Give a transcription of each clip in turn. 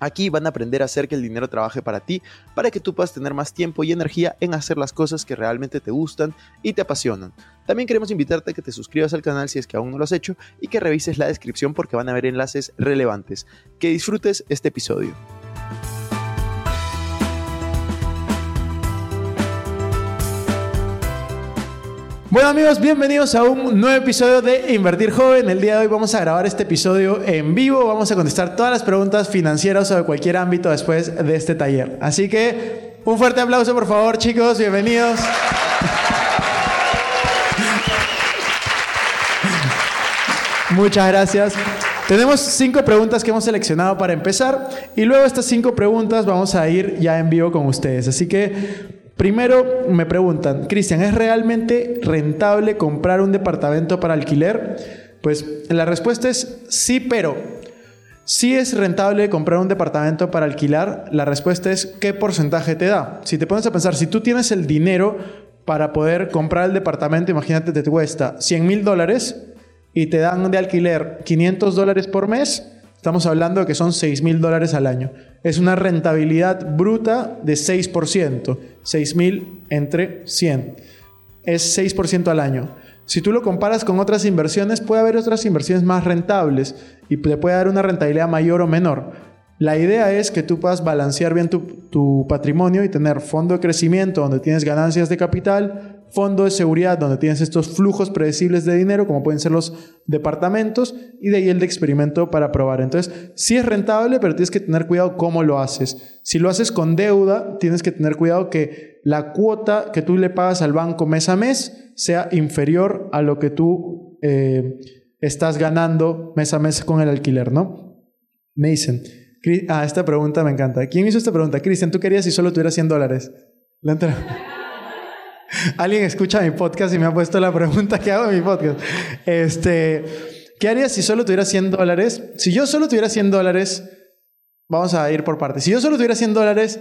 Aquí van a aprender a hacer que el dinero trabaje para ti, para que tú puedas tener más tiempo y energía en hacer las cosas que realmente te gustan y te apasionan. También queremos invitarte a que te suscribas al canal si es que aún no lo has hecho y que revises la descripción porque van a haber enlaces relevantes. Que disfrutes este episodio. Bueno amigos, bienvenidos a un nuevo episodio de Invertir Joven. El día de hoy vamos a grabar este episodio en vivo. Vamos a contestar todas las preguntas financieras o de cualquier ámbito después de este taller. Así que un fuerte aplauso por favor chicos, bienvenidos. Muchas gracias. Tenemos cinco preguntas que hemos seleccionado para empezar y luego estas cinco preguntas vamos a ir ya en vivo con ustedes. Así que Primero me preguntan, Cristian, ¿es realmente rentable comprar un departamento para alquiler? Pues la respuesta es sí, pero. Si es rentable comprar un departamento para alquilar, la respuesta es ¿qué porcentaje te da? Si te pones a pensar, si tú tienes el dinero para poder comprar el departamento, imagínate, te cuesta 100 mil dólares y te dan de alquiler 500 dólares por mes, Estamos hablando de que son 6 mil dólares al año. Es una rentabilidad bruta de 6%. 6 mil entre 100. Es 6% al año. Si tú lo comparas con otras inversiones, puede haber otras inversiones más rentables y te puede dar una rentabilidad mayor o menor. La idea es que tú puedas balancear bien tu, tu patrimonio y tener fondo de crecimiento donde tienes ganancias de capital, fondo de seguridad donde tienes estos flujos predecibles de dinero, como pueden ser los departamentos, y de ahí el de experimento para probar. Entonces, sí es rentable, pero tienes que tener cuidado cómo lo haces. Si lo haces con deuda, tienes que tener cuidado que la cuota que tú le pagas al banco mes a mes sea inferior a lo que tú eh, estás ganando mes a mes con el alquiler, ¿no? Me dicen, ah, esta pregunta me encanta. ¿Quién hizo esta pregunta? Cristian, ¿tú querías si solo tuvieras 100 dólares? Alguien escucha mi podcast y me ha puesto la pregunta que hago en mi podcast. Este, ¿Qué harías si solo tuviera 100 dólares? Si yo solo tuviera 100 dólares, vamos a ir por partes. Si yo solo tuviera 100 dólares,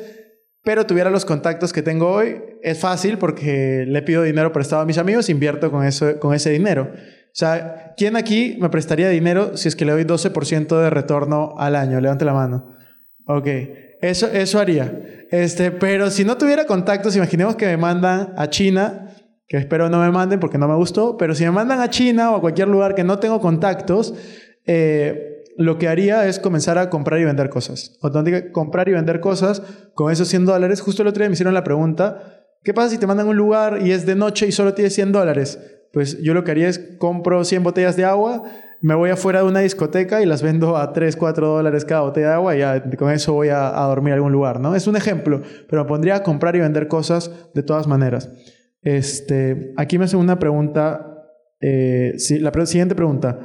pero tuviera los contactos que tengo hoy, es fácil porque le pido dinero prestado a mis amigos, invierto con, eso, con ese dinero. O sea, ¿quién aquí me prestaría dinero si es que le doy 12% de retorno al año? Levante la mano. Ok. Eso, eso haría. Este, pero si no tuviera contactos, imaginemos que me mandan a China, que espero no me manden porque no me gustó, pero si me mandan a China o a cualquier lugar que no tengo contactos, eh, lo que haría es comenzar a comprar y vender cosas. O donde comprar y vender cosas con esos 100 dólares. Justo el otro día me hicieron la pregunta, ¿qué pasa si te mandan a un lugar y es de noche y solo tienes 100 dólares? Pues yo lo que haría es compro 100 botellas de agua me voy afuera de una discoteca y las vendo a 3, 4 dólares cada botella de agua y ya con eso voy a, dormir en algún lugar, ¿no? Es un ejemplo, pero me pondría a comprar y vender cosas de todas maneras. Este, aquí me hacen una pregunta, eh, la siguiente pregunta.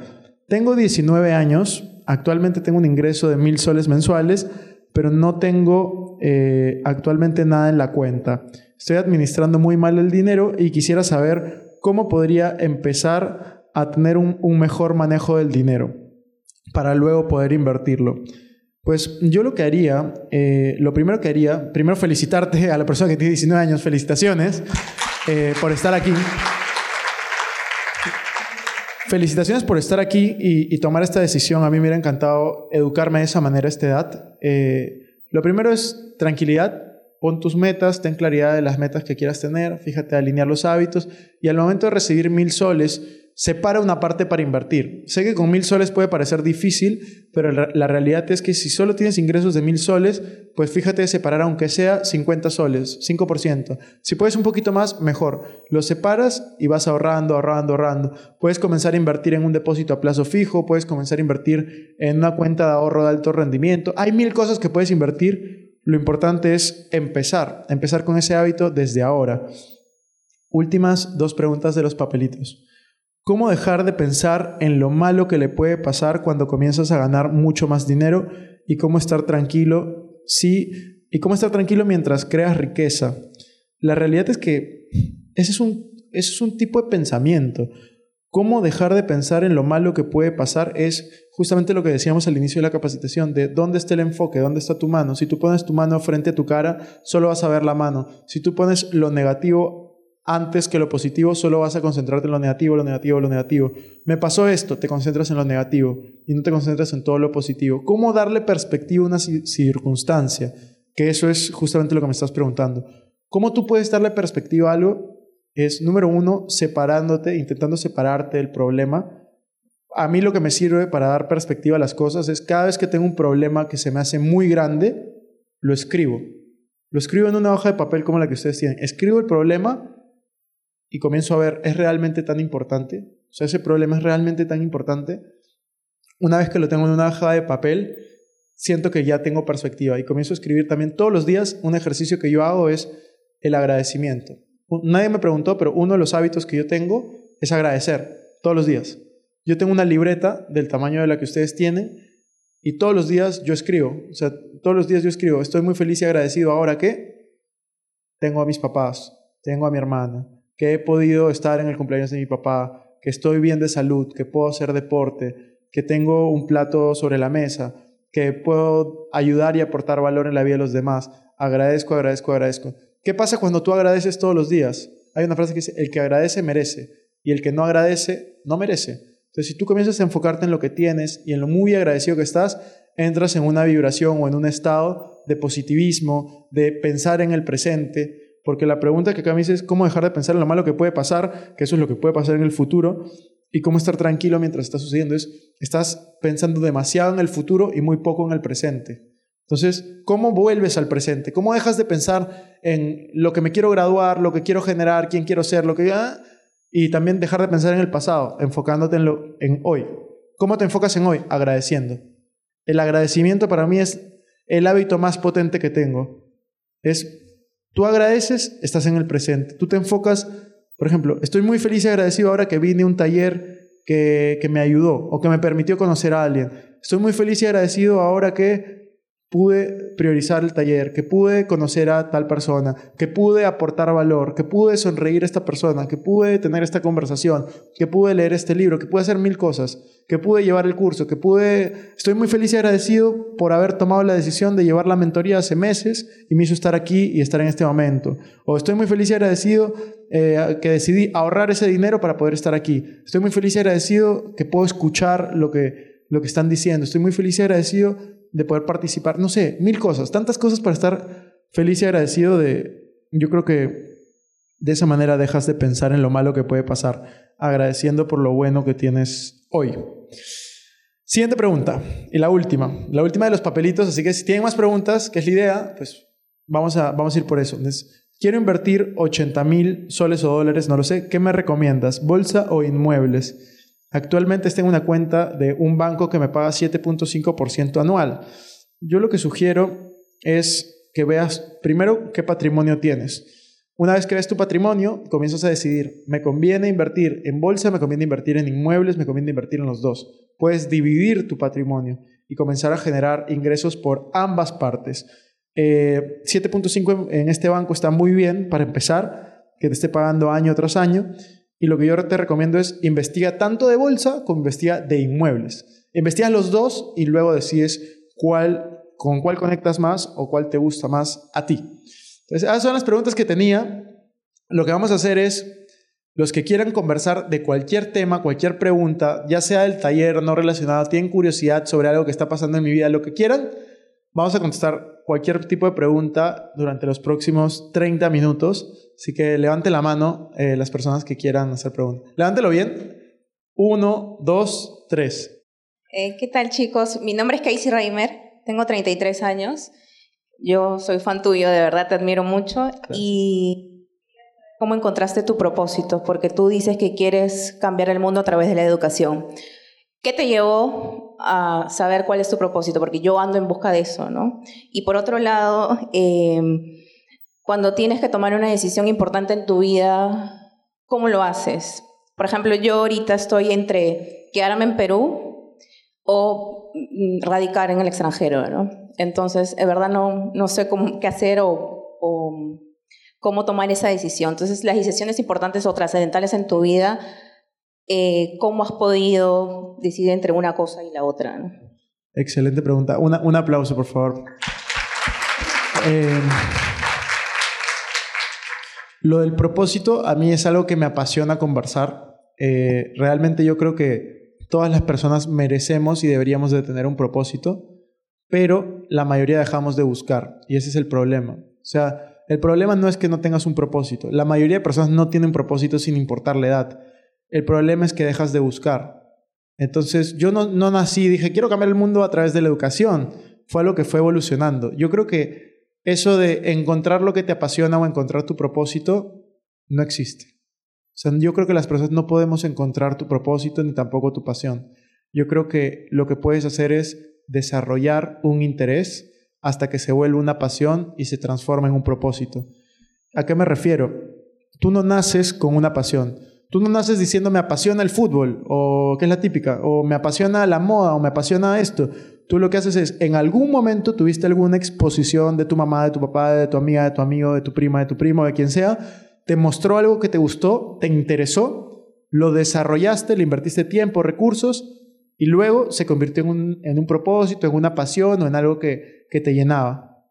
Tengo 19 años, actualmente tengo un ingreso de mil soles mensuales, pero no tengo eh, actualmente nada en la cuenta. Estoy administrando muy mal el dinero y quisiera saber cómo podría empezar a tener un, mejor manejo del dinero para luego poder invertirlo. Pues yo lo que haría, eh, lo primero que haría, primero felicitarte a la persona que tiene 19 años, felicitaciones eh, por estar aquí. Felicitaciones por estar aquí y, tomar esta decisión. A mí me hubiera encantado educarme de esa manera a esta edad. Eh, lo primero es tranquilidad. Pon tus metas, ten claridad de las metas que quieras tener, fíjate alinear los hábitos y al momento de recibir mil soles, separa una parte para invertir. Sé que con mil soles puede parecer difícil, pero la realidad es que si solo tienes ingresos de mil soles, pues fíjate de separar aunque sea 50 soles, 5%. Si puedes un poquito más, mejor. Lo separas y vas ahorrando, ahorrando, ahorrando. Puedes comenzar a invertir en un depósito a plazo fijo, puedes comenzar a invertir en una cuenta de ahorro de alto rendimiento. Hay mil cosas que puedes invertir. Lo importante es empezar, empezar con ese hábito desde ahora. Últimas dos preguntas de los papelitos. ¿Cómo dejar de pensar en lo malo que le puede pasar cuando comienzas a ganar mucho más dinero y cómo estar tranquilo sí, y cómo estar tranquilo mientras creas riqueza. La realidad es que ese es un, ese es un tipo de pensamiento. Cómo dejar de pensar en lo malo que puede pasar es justamente lo que decíamos al inicio de la capacitación, de dónde está el enfoque, dónde está tu mano. Si tú pones tu mano frente a tu cara, solo vas a ver la mano. Si tú pones lo negativo antes que lo positivo, solo vas a concentrarte en lo negativo, lo negativo, lo negativo. Me pasó esto, te concentras en lo negativo y no te concentras en todo lo positivo. ¿Cómo darle perspectiva a una circunstancia? Que eso es justamente lo que me estás preguntando. ¿Cómo tú puedes darle perspectiva a algo es, número uno, separándote, intentando separarte del problema. A mí lo que me sirve para dar perspectiva a las cosas es cada vez que tengo un problema que se me hace muy grande, lo escribo. Lo escribo en una hoja de papel como la que ustedes tienen. Escribo el problema y comienzo a ver, ¿es realmente tan importante? O sea, ese problema es realmente tan importante. Una vez que lo tengo en una hoja de papel, siento que ya tengo perspectiva y comienzo a escribir también todos los días. Un ejercicio que yo hago es el agradecimiento. Nadie me preguntó, pero uno de los hábitos que yo tengo es agradecer todos los días. Yo tengo una libreta del tamaño de la que ustedes tienen y todos los días yo escribo. O sea, todos los días yo escribo. Estoy muy feliz y agradecido ahora que tengo a mis papás, tengo a mi hermana, que he podido estar en el cumpleaños de mi papá, que estoy bien de salud, que puedo hacer deporte, que tengo un plato sobre la mesa, que puedo ayudar y aportar valor en la vida de los demás. Agradezco, agradezco, agradezco. ¿Qué pasa cuando tú agradeces todos los días? Hay una frase que dice, el que agradece merece y el que no agradece no merece. Entonces, si tú comienzas a enfocarte en lo que tienes y en lo muy agradecido que estás, entras en una vibración o en un estado de positivismo, de pensar en el presente, porque la pregunta que acá me dice es cómo dejar de pensar en lo malo que puede pasar, que eso es lo que puede pasar en el futuro, y cómo estar tranquilo mientras está sucediendo. Es, estás pensando demasiado en el futuro y muy poco en el presente. Entonces, ¿cómo vuelves al presente? ¿Cómo dejas de pensar en lo que me quiero graduar, lo que quiero generar, quién quiero ser, lo que ya y también dejar de pensar en el pasado, enfocándote en lo en hoy. ¿Cómo te enfocas en hoy? Agradeciendo. El agradecimiento para mí es el hábito más potente que tengo. Es tú agradeces, estás en el presente. Tú te enfocas, por ejemplo, estoy muy feliz y agradecido ahora que vine a un taller que, que me ayudó o que me permitió conocer a alguien. Estoy muy feliz y agradecido ahora que pude priorizar el taller, que pude conocer a tal persona, que pude aportar valor, que pude sonreír a esta persona, que pude tener esta conversación, que pude leer este libro, que pude hacer mil cosas, que pude llevar el curso, que pude... Estoy muy feliz y agradecido por haber tomado la decisión de llevar la mentoría hace meses y me hizo estar aquí y estar en este momento. O estoy muy feliz y agradecido eh, que decidí ahorrar ese dinero para poder estar aquí. Estoy muy feliz y agradecido que puedo escuchar lo que, lo que están diciendo. Estoy muy feliz y agradecido de poder participar, no sé, mil cosas, tantas cosas para estar feliz y agradecido de, yo creo que de esa manera dejas de pensar en lo malo que puede pasar, agradeciendo por lo bueno que tienes hoy. Siguiente pregunta, y la última, la última de los papelitos, así que si tienen más preguntas, que es la idea, pues vamos a, vamos a ir por eso. quiero invertir 80 mil soles o dólares, no lo sé, ¿qué me recomiendas? ¿Bolsa o inmuebles? Actualmente tengo una cuenta de un banco que me paga 7.5% anual. Yo lo que sugiero es que veas primero qué patrimonio tienes. Una vez que ves tu patrimonio, comienzas a decidir, ¿me conviene invertir en bolsa, me conviene invertir en inmuebles, me conviene invertir en los dos? Puedes dividir tu patrimonio y comenzar a generar ingresos por ambas partes. 7.5 eh, en este banco está muy bien para empezar, que te esté pagando año tras año y lo que yo te recomiendo es investiga tanto de bolsa como investiga de inmuebles. Investiga los dos y luego decides cuál, con cuál conectas más o cuál te gusta más a ti. Entonces, esas son las preguntas que tenía. Lo que vamos a hacer es, los que quieran conversar de cualquier tema, cualquier pregunta, ya sea del taller no relacionado, tienen curiosidad sobre algo que está pasando en mi vida, lo que quieran, vamos a contestar cualquier tipo de pregunta durante los próximos 30 minutos. Así que levante la mano eh, las personas que quieran hacer preguntas. Levántelo bien. Uno, dos, tres. Eh, ¿Qué tal chicos? Mi nombre es Casey Reimer, tengo 33 años. Yo soy fan tuyo, de verdad te admiro mucho. Y ¿cómo encontraste tu propósito? Porque tú dices que quieres cambiar el mundo a través de la educación. ¿Qué te llevó a saber cuál es tu propósito? Porque yo ando en busca de eso, ¿no? Y por otro lado, eh, cuando tienes que tomar una decisión importante en tu vida, ¿cómo lo haces? Por ejemplo, yo ahorita estoy entre quedarme en Perú o mm, radicar en el extranjero, ¿no? Entonces, de verdad no, no sé cómo, qué hacer o, o cómo tomar esa decisión. Entonces, las decisiones importantes o trascendentales en tu vida, eh, ¿cómo has podido decidir entre una cosa y la otra? Excelente pregunta. un aplauso, por favor. Eh, lo del propósito a mí es algo que me apasiona conversar. Eh, realmente yo creo que todas las personas merecemos y deberíamos de tener un propósito, pero la mayoría dejamos de buscar y ese es el problema. O sea, el problema no es que no tengas un propósito. La mayoría de personas no tienen propósito sin importar la edad. El problema es que dejas de buscar. Entonces, yo no, no nací dije, quiero cambiar el mundo a través de la educación. Fue algo que fue evolucionando. Yo creo que eso de encontrar lo que te apasiona o encontrar tu propósito no existe. O sea, yo creo que las personas no podemos encontrar tu propósito ni tampoco tu pasión. Yo creo que lo que puedes hacer es desarrollar un interés hasta que se vuelva una pasión y se transforma en un propósito. ¿A qué me refiero? Tú no naces con una pasión. Tú no naces diciendo me apasiona el fútbol o que es la típica, o me apasiona la moda o me apasiona esto. Tú lo que haces es, en algún momento tuviste alguna exposición de tu mamá, de tu papá, de tu amiga, de tu amigo, de tu prima, de tu primo, de quien sea, te mostró algo que te gustó, te interesó, lo desarrollaste, le invertiste tiempo, recursos, y luego se convirtió en un, en un propósito, en una pasión o en algo que, que te llenaba.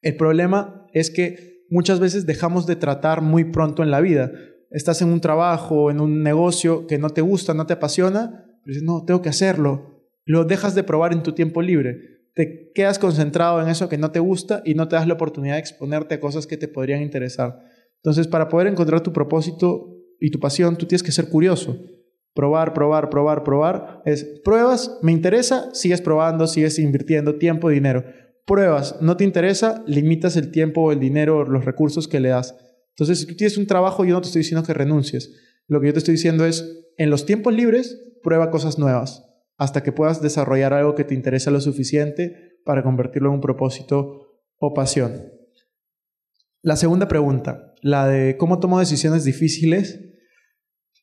El problema es que muchas veces dejamos de tratar muy pronto en la vida. Estás en un trabajo, en un negocio que no te gusta, no te apasiona, pero dices, no, tengo que hacerlo lo dejas de probar en tu tiempo libre. Te quedas concentrado en eso que no te gusta y no te das la oportunidad de exponerte a cosas que te podrían interesar. Entonces, para poder encontrar tu propósito y tu pasión, tú tienes que ser curioso. Probar, probar, probar, probar. Es pruebas, me interesa, sigues probando, sigues invirtiendo tiempo y dinero. Pruebas, no te interesa, limitas el tiempo el dinero los recursos que le das. Entonces, si tú tienes un trabajo, yo no te estoy diciendo que renuncies. Lo que yo te estoy diciendo es, en los tiempos libres, prueba cosas nuevas hasta que puedas desarrollar algo que te interesa lo suficiente para convertirlo en un propósito o pasión. La segunda pregunta, la de cómo tomo decisiones difíciles.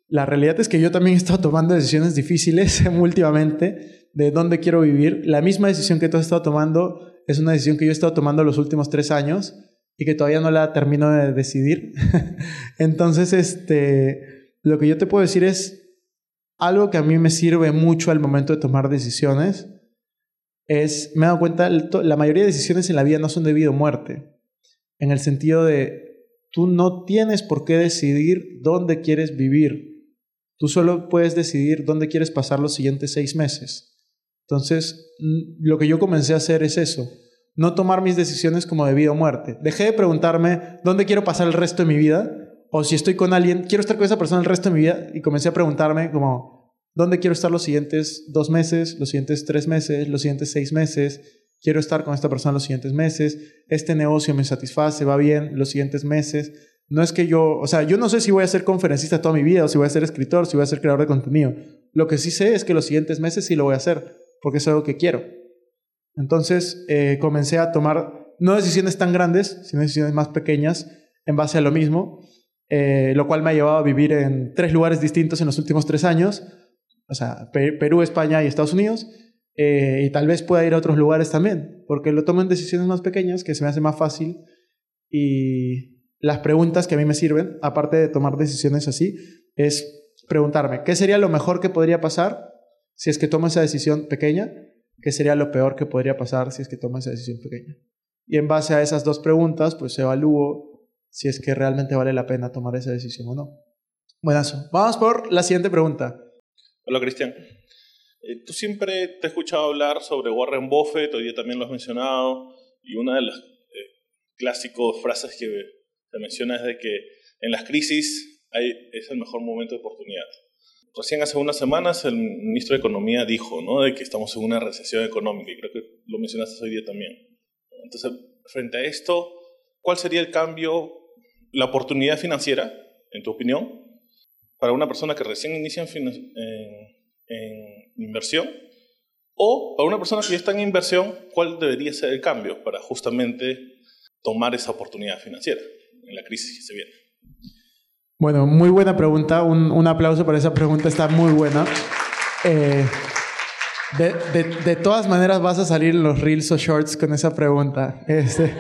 La realidad es que yo también he estado tomando decisiones difíciles últimamente de dónde quiero vivir. La misma decisión que tú has estado tomando es una decisión que yo he estado tomando los últimos tres años y que todavía no la termino de decidir. Entonces, este, lo que yo te puedo decir es, algo que a mí me sirve mucho al momento de tomar decisiones es, me he dado cuenta, la mayoría de decisiones en la vida no son de vida o muerte, en el sentido de, tú no tienes por qué decidir dónde quieres vivir, tú solo puedes decidir dónde quieres pasar los siguientes seis meses. Entonces, lo que yo comencé a hacer es eso, no tomar mis decisiones como de vida o muerte. Dejé de preguntarme dónde quiero pasar el resto de mi vida o si estoy con alguien, quiero estar con esa persona el resto de mi vida y comencé a preguntarme como, ¿dónde quiero estar los siguientes dos meses, los siguientes tres meses, los siguientes seis meses? Quiero estar con esta persona los siguientes meses. Este negocio me satisface, va bien los siguientes meses. No es que yo, o sea, yo no sé si voy a ser conferencista toda mi vida o si voy a ser escritor, si voy a ser creador de contenido. Lo que sí sé es que los siguientes meses sí lo voy a hacer, porque es algo que quiero. Entonces eh, comencé a tomar no decisiones tan grandes, sino decisiones más pequeñas en base a lo mismo. Eh, lo cual me ha llevado a vivir en tres lugares distintos en los últimos tres años, o sea, Perú, España y Estados Unidos, eh, y tal vez pueda ir a otros lugares también, porque lo tomo en decisiones más pequeñas, que se me hace más fácil, y las preguntas que a mí me sirven, aparte de tomar decisiones así, es preguntarme, ¿qué sería lo mejor que podría pasar si es que tomo esa decisión pequeña? ¿Qué sería lo peor que podría pasar si es que tomo esa decisión pequeña? Y en base a esas dos preguntas, pues evalúo si es que realmente vale la pena tomar esa decisión o no. Buenazo. Vamos por la siguiente pregunta. Hola, Cristian. Eh, tú siempre te he escuchado hablar sobre Warren Buffett, hoy día también lo has mencionado, y una de las eh, clásicos frases que te menciona es de que en las crisis es el mejor momento de oportunidad. Recién hace unas semanas el ministro de Economía dijo ¿no? de que estamos en una recesión económica y creo que lo mencionaste hoy día también. Entonces, frente a esto, ¿cuál sería el cambio la oportunidad financiera, en tu opinión, para una persona que recién inicia en, inversión? O para una persona que ya está en inversión, ¿cuál debería ser el cambio para justamente tomar esa oportunidad financiera en la crisis que se viene? Bueno, muy buena pregunta. Un, aplauso para esa pregunta, está muy buena. Eh, De, todas maneras vas a salir en los reels o shorts con esa pregunta. Este,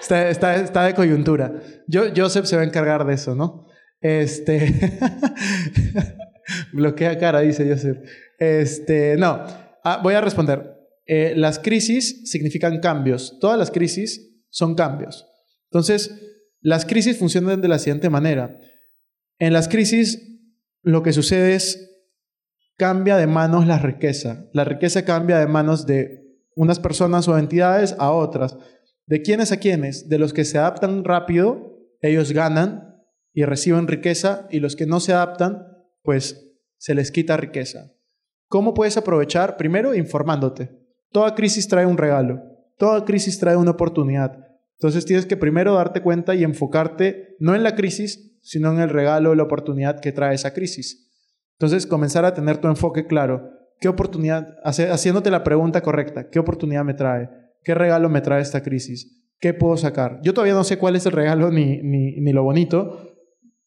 está, está, está, de coyuntura. Yo, Joseph se va a encargar de eso, ¿no? Este. Bloquea cara, dice Joseph. Este, no. Ah, voy a responder. Eh, las crisis significan cambios. Todas las crisis son cambios. Entonces, las crisis funcionan de la siguiente manera. En las crisis, lo que sucede es cambia de manos la riqueza. La riqueza cambia de manos de unas personas o entidades a otras. ¿De quiénes a quiénes? De los que se adaptan rápido, ellos ganan y reciben riqueza, y los que no se adaptan, pues se les quita riqueza. ¿Cómo puedes aprovechar? Primero, informándote. Toda crisis trae un regalo, toda crisis trae una oportunidad. Entonces tienes que primero darte cuenta y enfocarte no en la crisis, sino en el regalo o la oportunidad que trae esa crisis. Entonces comenzar a tener tu enfoque claro. ¿Qué oportunidad, haciéndote la pregunta correcta, qué oportunidad me trae? ¿Qué regalo me trae esta crisis? ¿Qué puedo sacar? Yo todavía no sé cuál es el regalo ni, ni, ni lo bonito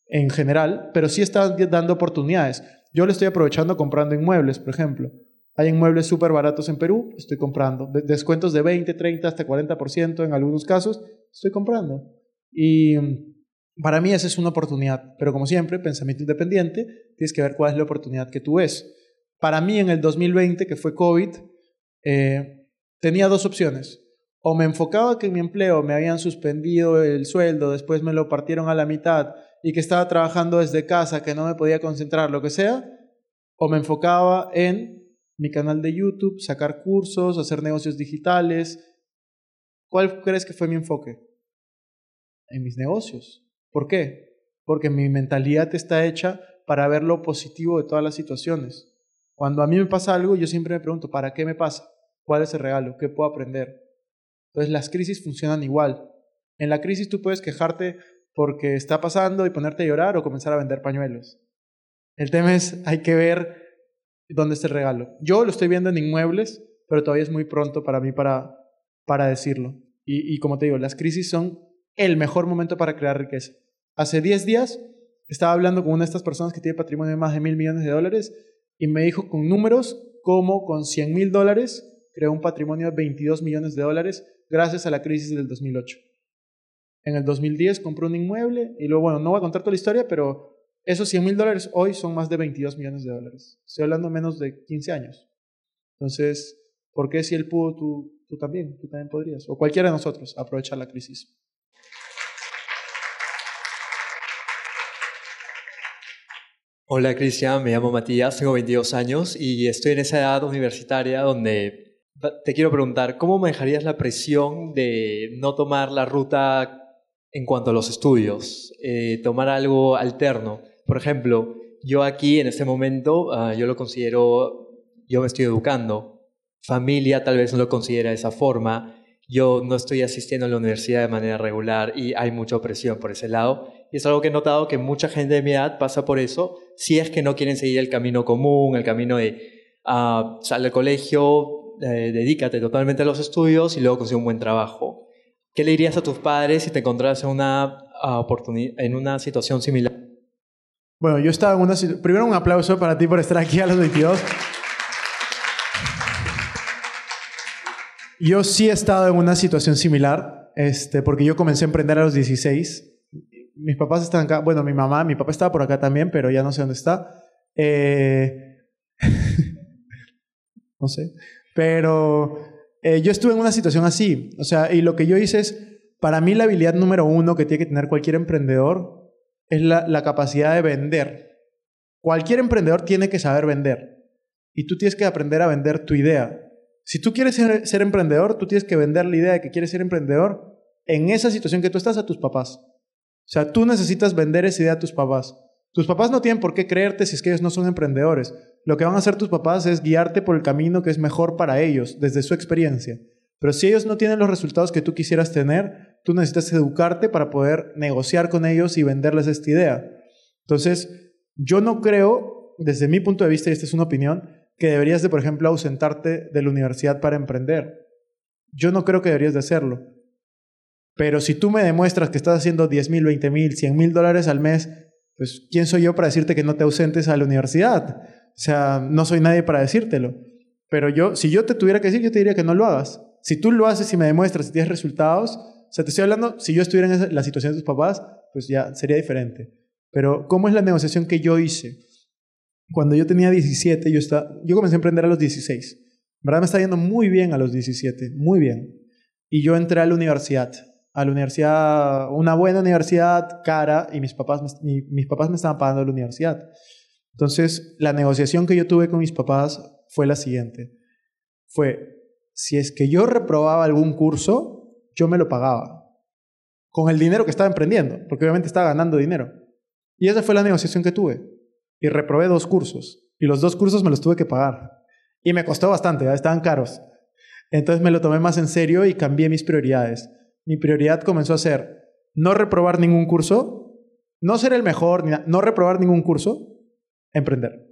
en general, pero sí está dando oportunidades. Yo le estoy aprovechando comprando inmuebles, por ejemplo. Hay inmuebles súper baratos en Perú, estoy comprando. descuentos de 20, 30, hasta 40% en algunos casos, estoy comprando. Y para mí esa es una oportunidad. Pero como siempre, pensamiento independiente, tienes que ver cuál es la oportunidad que tú ves. Para mí en el 2020, que fue COVID, eh, tenía dos opciones. O me enfocaba que en mi empleo me habían suspendido el sueldo, después me lo partieron a la mitad y que estaba trabajando desde casa, que no me podía concentrar, lo que sea. O me enfocaba en mi canal de YouTube, sacar cursos, hacer negocios digitales. ¿Cuál crees que fue mi enfoque? En mis negocios. ¿Por qué? Porque mi mentalidad está hecha para ver lo positivo de todas las situaciones. Cuando a mí me pasa algo, yo siempre me pregunto, ¿para qué me pasa? ¿Cuál es el regalo? ¿Qué puedo aprender? Entonces las crisis funcionan igual. En la crisis tú puedes quejarte porque está pasando y ponerte a llorar o comenzar a vender pañuelos. El tema es, hay que ver ¿Dónde está el regalo? Yo lo estoy viendo en inmuebles, pero todavía es muy pronto para mí para, para decirlo. Y, y como te digo, las crisis son el mejor momento para crear riqueza. Hace 10 días estaba hablando con una de estas personas que tiene patrimonio de más de mil millones de dólares y me dijo con números cómo con 100 mil dólares creó un patrimonio de 22 millones de dólares gracias a la crisis del 2008. En el 2010 compró un inmueble y luego, bueno, no voy a contar toda la historia, pero esos 100 mil dólares hoy son más de 22 millones de dólares. Estoy hablando menos de 15 años. Entonces, ¿por qué si él pudo, tú, tú también? Tú también podrías. O cualquiera de nosotros aprovechar la crisis. Hola Cristian, me llamo Matías, tengo 22 años y estoy en esa edad universitaria donde te quiero preguntar, ¿cómo manejarías la presión de no tomar la ruta en cuanto a los estudios? Eh, tomar algo alterno. Por ejemplo, yo aquí en este momento, ah, yo lo considero, yo me estoy educando. Familia tal vez no lo considera de esa forma. Yo no estoy asistiendo a la universidad de manera regular y hay mucha presión por ese lado. Y es algo que he notado que mucha gente de mi edad pasa por eso, si es que no quieren seguir el camino común, el camino de uh, sal del colegio, eh, dedícate totalmente a los estudios y luego consigue un buen trabajo. ¿Qué le dirías a tus padres si te encontraras en una, uh, en una situación similar? Bueno, yo estaba en una Primero un aplauso para ti por estar aquí a los 22. Yo sí he estado en una situación similar, este, porque yo comencé a emprender a los 16. Mis papás están acá, bueno, mi mamá, mi papá estaba por acá también, pero ya no sé dónde está. Eh, no sé. Pero eh, yo estuve en una situación así. O sea, y lo que yo hice es, para mí la habilidad número uno que tiene que tener cualquier emprendedor es la, capacidad de vender. Cualquier emprendedor tiene que saber vender. Y tú tienes que aprender a vender tu idea. Si tú quieres ser, ser, emprendedor, tú tienes que vender la idea de que quieres ser emprendedor en esa situación que tú estás a tus papás. O sea, tú necesitas vender esa idea a tus papás. Tus papás no tienen por qué creerte si es que ellos no son emprendedores. Lo que van a hacer tus papás es guiarte por el camino que es mejor para ellos, desde su experiencia. Pero si ellos no tienen los resultados que tú quisieras tener, tú necesitas educarte para poder negociar con ellos y venderles esta idea. Entonces, yo no creo, desde mi punto de vista, y esta es una opinión, que deberías de, por ejemplo, ausentarte de la universidad para emprender. Yo no creo que deberías de hacerlo. Pero si tú me demuestras que estás haciendo 10 mil, 20 mil, 100 mil dólares al mes, pues ¿quién soy yo para decirte que no te ausentes a la universidad? O sea, no soy nadie para decírtelo. Pero yo, si yo te tuviera que decir, yo te diría que no lo hagas. Si tú lo haces y me demuestras y tienes resultados, o sea, te estoy hablando, si yo estuviera en la situación de tus papás, pues ya sería diferente. Pero, ¿cómo es la negociación que yo hice? Cuando yo tenía 17, yo, estaba, yo comencé a emprender a los 16. En verdad me está yendo muy bien a los 17, muy bien. Y yo entré a la universidad, a la universidad, una buena universidad, cara, y mis papás, mis papás me estaban pagando la universidad. Entonces, la negociación que yo tuve con mis papás fue la siguiente. Fue, si es que yo reprobaba algún curso, yo me lo pagaba. Con el dinero que estaba emprendiendo, porque obviamente estaba ganando dinero. Y esa fue la negociación que tuve. Y reprobé dos cursos. Y los dos cursos me los tuve que pagar. Y me costó bastante, estaban caros. Entonces me lo tomé más en serio y cambié mis prioridades. Mi prioridad comenzó a ser no reprobar ningún curso, no ser el mejor, no reprobar ningún curso, emprender.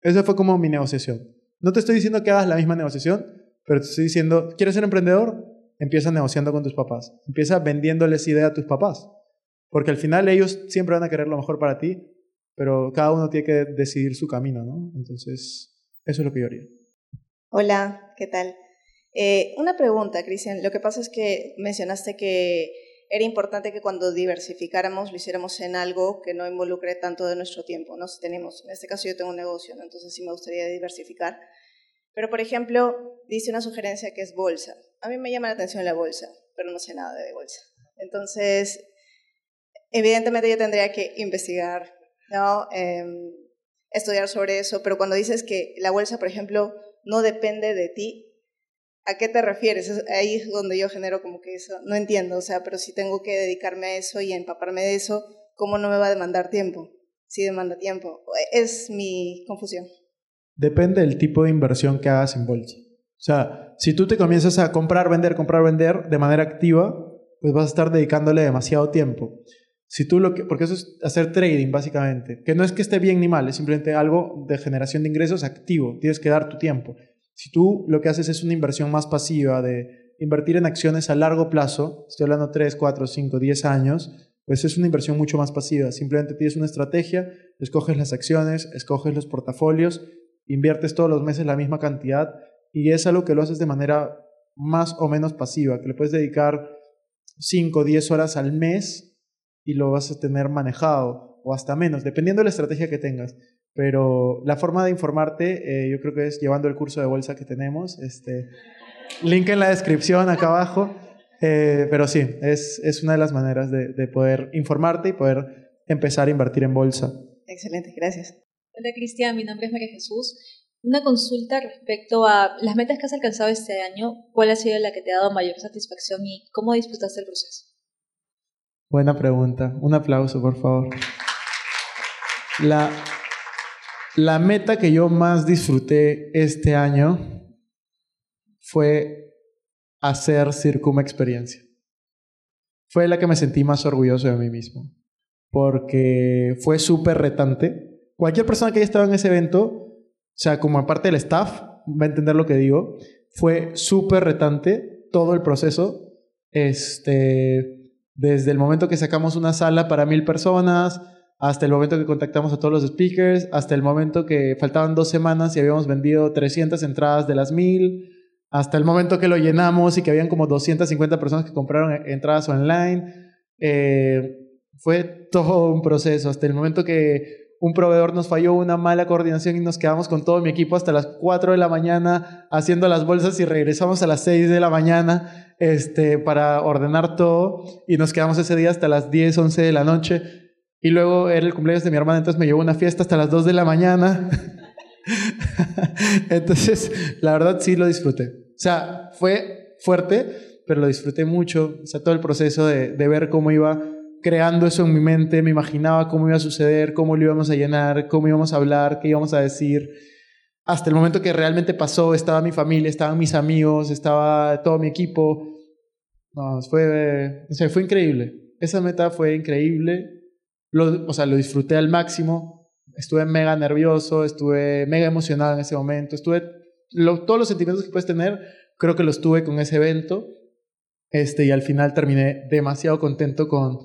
Esa fue como mi negociación. No te estoy diciendo que hagas la misma negociación, pero te estoy diciendo, ¿quieres ser emprendedor? Empieza negociando con tus papás. Empieza vendiéndoles idea a tus papás. Porque al final ellos siempre van a querer lo mejor para ti, pero cada uno tiene que decidir su camino, ¿no? Entonces, eso es lo que yo haría. Hola, ¿qué tal? Eh, una pregunta, Cristian. Lo que pasa es que mencionaste que era importante que cuando diversificáramos lo hiciéramos en algo que no involucre tanto de nuestro tiempo. ¿no? tenemos, en este caso yo tengo un negocio, entonces sí me gustaría diversificar. Pero, por ejemplo, dice una sugerencia que es bolsa. A mí me llama la atención la bolsa, pero no sé nada de bolsa. Entonces, evidentemente yo tendría que investigar, ¿no? Em, estudiar sobre eso, pero cuando dices que la bolsa, por ejemplo, no depende de ti, ¿A qué te refieres? Ahí es donde yo genero como que eso, no entiendo, o sea, pero si tengo que dedicarme a eso y empaparme de eso, ¿cómo no me va a demandar tiempo? Si demanda tiempo. Es mi confusión. Depende del tipo de inversión que hagas en bolsa. O sea, si tú te comienzas a comprar, vender, comprar, vender de manera activa, pues vas a estar dedicándole demasiado tiempo. Si tú lo que, porque eso es hacer trading básicamente, que no es que esté bien ni mal, es simplemente algo de generación de ingresos activo, tienes que dar tu tiempo. Si tú lo que haces es una inversión más pasiva de invertir en acciones a largo plazo, estoy hablando 3, 4, 5, 10 años, pues es una inversión mucho más pasiva. Simplemente tienes una estrategia, escoges las acciones, escoges los portafolios, inviertes todos los meses la misma cantidad y es algo que lo haces de manera más o menos pasiva, que le puedes dedicar 5 o 10 horas al mes y lo vas a tener manejado o hasta menos, dependiendo de la estrategia que tengas. Pero la forma de informarte, eh, yo creo que es llevando el curso de bolsa que tenemos. Este, link en la descripción acá abajo. Eh, pero sí, es, es, una de las maneras de, de, poder informarte y poder empezar a invertir en bolsa. Excelente, gracias. Hola Cristian, mi nombre es María Jesús. Una consulta respecto a las metas que has alcanzado este año. ¿Cuál ha sido la que te ha dado mayor satisfacción y cómo disfrutaste el proceso? Buena pregunta. Un aplauso, por favor. La, la meta que yo más disfruté este año fue hacer Circuma Experiencia. Fue la que me sentí más orgulloso de mí mismo, porque fue súper retante. Cualquier persona que haya estado en ese evento, o sea, como aparte del staff, va a entender lo que digo, fue súper retante todo el proceso. Este, desde el momento que sacamos una sala para mil personas, hasta el momento que contactamos a todos los speakers, hasta el momento que faltaban dos semanas y habíamos vendido 300 entradas de las 1000, hasta el momento que lo llenamos y que habían como 250 personas que compraron entradas online. Eh, fue todo un proceso, hasta el momento que un proveedor nos falló una mala coordinación y nos quedamos con todo mi equipo hasta las 4 de la mañana haciendo las bolsas y regresamos a las 6 de la mañana este, para ordenar todo. Y nos quedamos ese día hasta las 10, 11 de la noche y luego era el cumpleaños de mi hermana, entonces me llevó una fiesta hasta las 2 de la mañana. entonces, la verdad sí lo disfruté. O sea, fue fuerte, pero lo disfruté mucho. O sea, todo el proceso de, de ver cómo iba creando eso en mi mente, me imaginaba cómo iba a suceder, cómo lo íbamos a llenar, cómo íbamos a hablar, qué íbamos a decir. Hasta el momento que realmente pasó, estaba mi familia, estaban mis amigos, estaba todo mi equipo. No, fue, o sea, fue increíble. Esa meta fue increíble lo, o sea, lo disfruté al máximo, estuve mega nervioso, estuve mega emocionado en ese momento, estuve, todos los sentimientos que puedes tener, creo que los tuve con ese evento, este, y al final terminé demasiado contento con,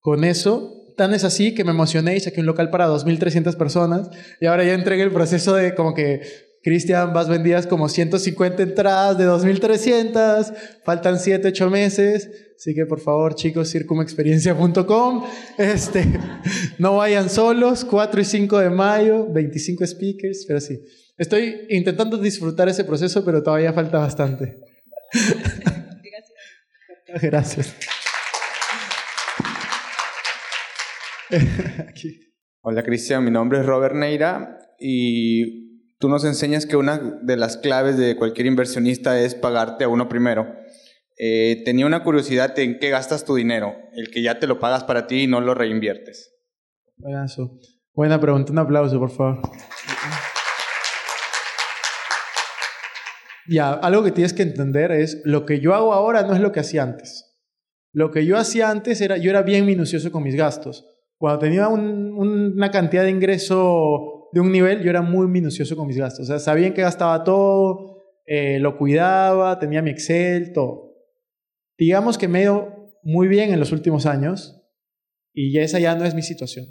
con eso. Tan es así que me emocioné y saqué un local para 2.300 personas. Y ahora ya entregué el proceso de como que Cristian, vas vendidas como 150 entradas de 2.300, faltan 7, 8 meses, así que por favor chicos, circumexperiencia.com, este, no vayan solos, 4 y 5 de mayo, 25 speakers, pero sí, estoy intentando disfrutar ese proceso, pero todavía falta bastante. Gracias. Gracias. Hola Cristian, mi nombre es Robert Neira y tú nos enseñas que una de las claves de cualquier inversionista es pagarte a uno primero. Eh, tenía una curiosidad en qué gastas tu dinero, el que ya te lo pagas para ti y no lo reinviertes. Buenazo. Buena pregunta, un aplauso por favor. Ya, algo que tienes que entender es lo que yo hago ahora no es lo que hacía antes. Lo que yo hacía antes era, yo era bien minucioso con mis gastos. Cuando tenía una cantidad de ingreso de un nivel, yo era muy minucioso con mis gastos. O sea, sabía en qué gastaba todo, eh, lo cuidaba, tenía mi Excel, todo. Digamos que me he ido muy bien en los últimos años y ya esa ya no es mi situación.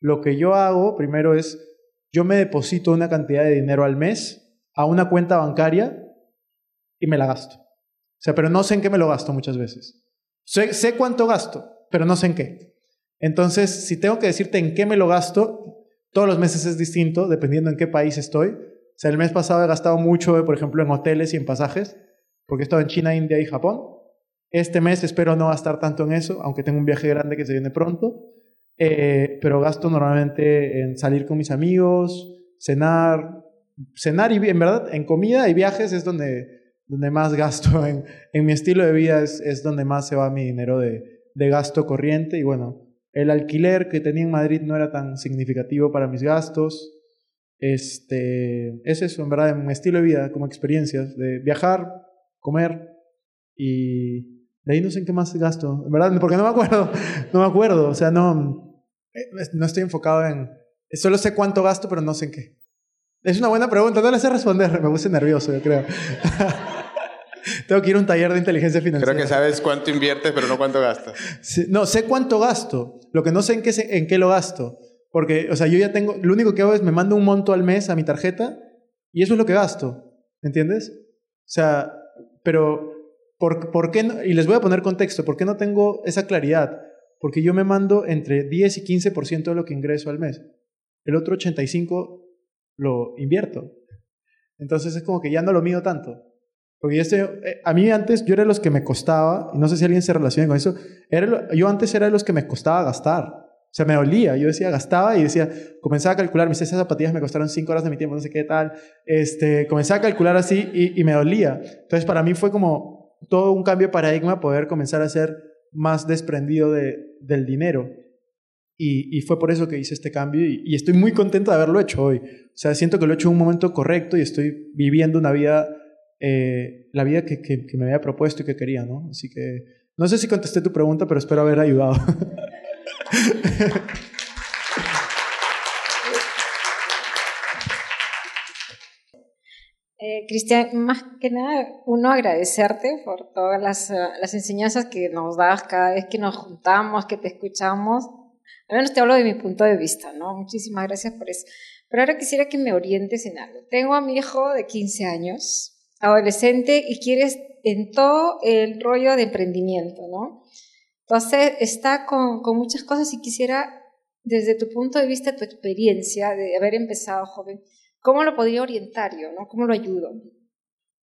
Lo que yo hago primero es, yo me deposito una cantidad de dinero al mes a una cuenta bancaria y me la gasto. O sea, pero no sé en qué me lo gasto muchas veces. Sé, sé cuánto gasto, pero no sé en qué. Entonces, si tengo que decirte en qué me lo gasto, todos los meses es distinto, dependiendo en qué país estoy. O sea, el mes pasado he gastado mucho, por ejemplo, en hoteles y en pasajes, porque he estado en China, India y Japón. Este mes espero no gastar tanto en eso, aunque tengo un viaje grande que se viene pronto. Eh, pero gasto normalmente en salir con mis amigos, cenar, cenar y en verdad en comida y viajes es donde donde más gasto en, en mi estilo de vida es, es, donde más se va mi dinero de, de, gasto corriente. Y bueno, el alquiler que tenía en Madrid no era tan significativo para mis gastos. Este, es eso, en verdad, en mi estilo de vida, como experiencias, de viajar, comer y de ahí no sé en qué más gasto. En verdad, porque no me acuerdo, no me acuerdo, o sea, no, eh, no estoy enfocado en, solo sé cuánto gasto, pero no sé en qué. Es una buena pregunta, no le sé responder, me puse nervioso, yo creo. Tengo que ir a un taller de inteligencia financiera. Creo que sabes cuánto inviertes, pero no cuánto gastas. no, sé cuánto gasto. Lo que no sé en qué, en qué lo gasto. Porque, o sea, yo ya tengo. Lo único que hago es me mando un monto al mes a mi tarjeta y eso es lo que gasto. ¿Entiendes? O sea, pero. ¿por, por qué no? Y les voy a poner contexto. ¿Por qué no tengo esa claridad? Porque yo me mando entre 10 y 15% de lo que ingreso al mes. El otro 85% lo invierto. Entonces es como que ya no lo mido tanto. Porque yo estoy, eh, a mí antes yo era de los que me costaba, y no sé si alguien se relaciona con eso, era, yo antes era de los que me costaba gastar. O sea, me dolía. Yo decía, gastaba y decía, comenzaba a calcular, mis esas zapatillas me costaron cinco horas de mi tiempo, no sé qué tal. Este, comencé a calcular así y, y me dolía. Entonces, para mí fue como todo un cambio de paradigma poder comenzar a ser más desprendido de, del dinero. Y, y, fue por eso que hice este cambio y, y, estoy muy contento de haberlo hecho hoy. O sea, siento que lo he hecho en un momento correcto y estoy viviendo una vida eh, la vida que, que, que, me había propuesto y que quería, ¿no? Así que no sé si contesté tu pregunta, pero espero haber ayudado. Eh, Cristian, más que nada, uno agradecerte por todas las, las, enseñanzas que nos das cada vez que nos juntamos, que te escuchamos. Al menos te hablo de mi punto de vista, ¿no? Muchísimas gracias por eso. Pero ahora quisiera que me orientes en algo. Tengo a mi hijo de 15 años, adolescente y quieres en todo el rollo de emprendimiento, ¿no? Entonces está con, muchas cosas y quisiera, desde tu punto de vista, tu experiencia de haber empezado joven, ¿cómo lo podría orientar yo, ¿no? ¿Cómo lo ayudo?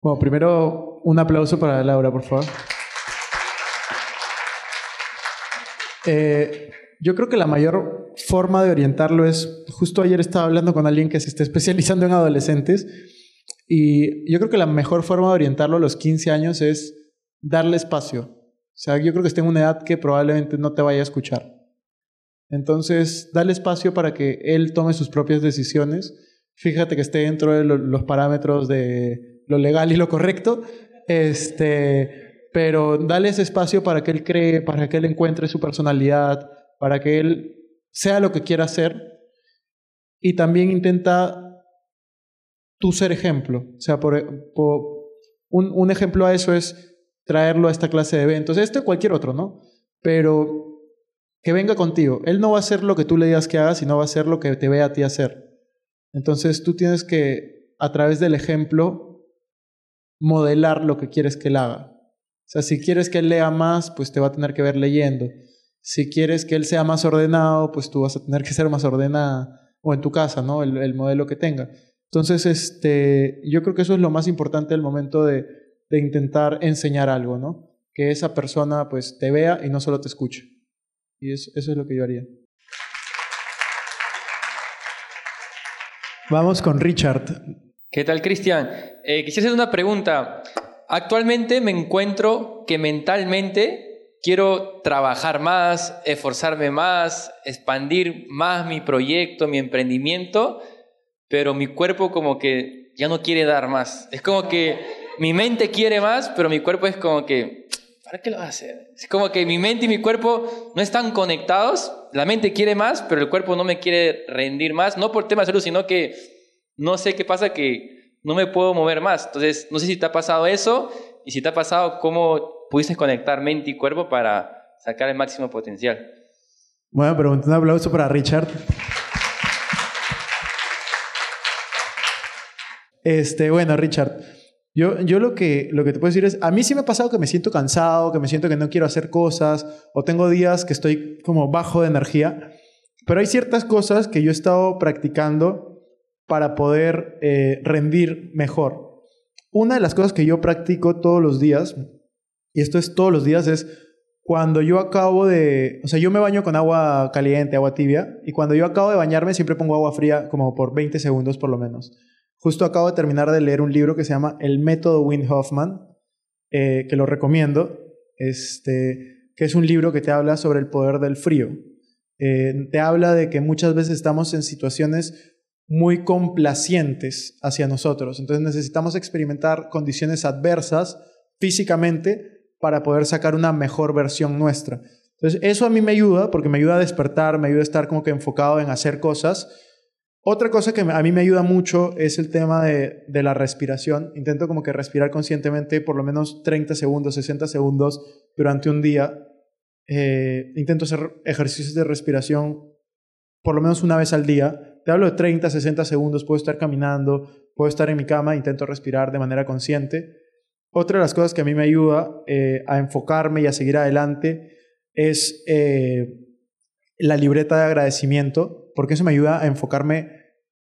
Bueno, primero un aplauso para Laura, por favor. Eh, yo creo que la mayor forma de orientarlo es, justo ayer estaba hablando con alguien que se está especializando en adolescentes y yo creo que la mejor forma de orientarlo a los 15 años es darle espacio. O sea, yo creo que está en una edad que probablemente no te vaya a escuchar. Entonces, dale espacio para que él tome sus propias decisiones. Fíjate que esté dentro de lo, los parámetros de lo legal y lo correcto. Este, pero dale ese espacio para que él cree, para que él encuentre su personalidad, para que él sea lo que quiera hacer. Y también intenta tú ser ejemplo. O sea, por, un, ejemplo a eso es traerlo a esta clase de eventos, este o cualquier otro, ¿no? Pero que venga contigo. Él no va a hacer lo que tú le digas que haga, sino va a hacer lo que te vea a ti hacer. Entonces tú tienes que a través del ejemplo, modelar lo que quieres que él haga. O sea, si quieres que él lea más, pues te va a tener que ver leyendo. Si quieres que él sea más ordenado, pues tú vas a tener que ser más ordenada. O en tu casa, ¿no? El modelo que tenga. Entonces, este, yo creo que eso es lo más importante del momento de, de intentar enseñar algo, ¿no? Que esa persona pues te vea y no solo te escuche. Y eso, es lo que yo haría. Vamos con Richard. ¿Qué tal, Cristian? Eh, quisiera hacer una pregunta. Actualmente me encuentro que mentalmente quiero trabajar más, esforzarme más, expandir más mi proyecto, mi emprendimiento, pero mi cuerpo como que ya no quiere dar más. Es como que mi mente quiere más, pero mi cuerpo es como que, ¿para qué lo va a hacer? Es como que mi mente y mi cuerpo no están conectados. La mente quiere más, pero el cuerpo no me quiere rendir más, no por tema de salud, sino que no sé qué pasa que no me puedo mover más. Entonces, no sé si te ha pasado eso y si te ha pasado, cómo pudiste conectar mente y cuerpo para sacar el máximo potencial. Bueno, pero un aplauso para Richard. Este, bueno, Richard, yo, yo lo, que, lo que te puedo decir es, a mí sí me ha pasado que me siento cansado, que me siento que no quiero hacer cosas, o tengo días que estoy como bajo de energía, pero hay ciertas cosas que yo he estado practicando para poder eh, rendir mejor. Una de las cosas que yo practico todos los días, y esto es todos los días, es cuando yo acabo de, o sea, yo me baño con agua caliente, agua tibia, y cuando yo acabo de bañarme siempre pongo agua fría como por 20 segundos por lo menos. Justo acabo de terminar de leer un libro que se llama El método Wim Hoffman, eh, que lo recomiendo, este, que es un libro que te habla sobre el poder del frío. Eh, te habla de que muchas veces estamos en situaciones muy complacientes hacia nosotros, entonces necesitamos experimentar condiciones adversas físicamente para poder sacar una mejor versión nuestra. Entonces eso a mí me ayuda porque me ayuda a despertar, me ayuda a estar como que enfocado en hacer cosas otra cosa que a mí me ayuda mucho es el tema de, la respiración. Intento como que respirar conscientemente por lo menos 30 segundos, 60 segundos durante un día. Eh, intento hacer ejercicios de respiración por lo menos una vez al día. Te hablo de 30, 60 segundos. Puedo estar caminando, puedo estar en mi cama, intento respirar de manera consciente. Otra de las cosas que a mí me ayuda eh, a enfocarme y a seguir adelante es eh, la libreta de agradecimiento, porque eso me ayuda a enfocarme.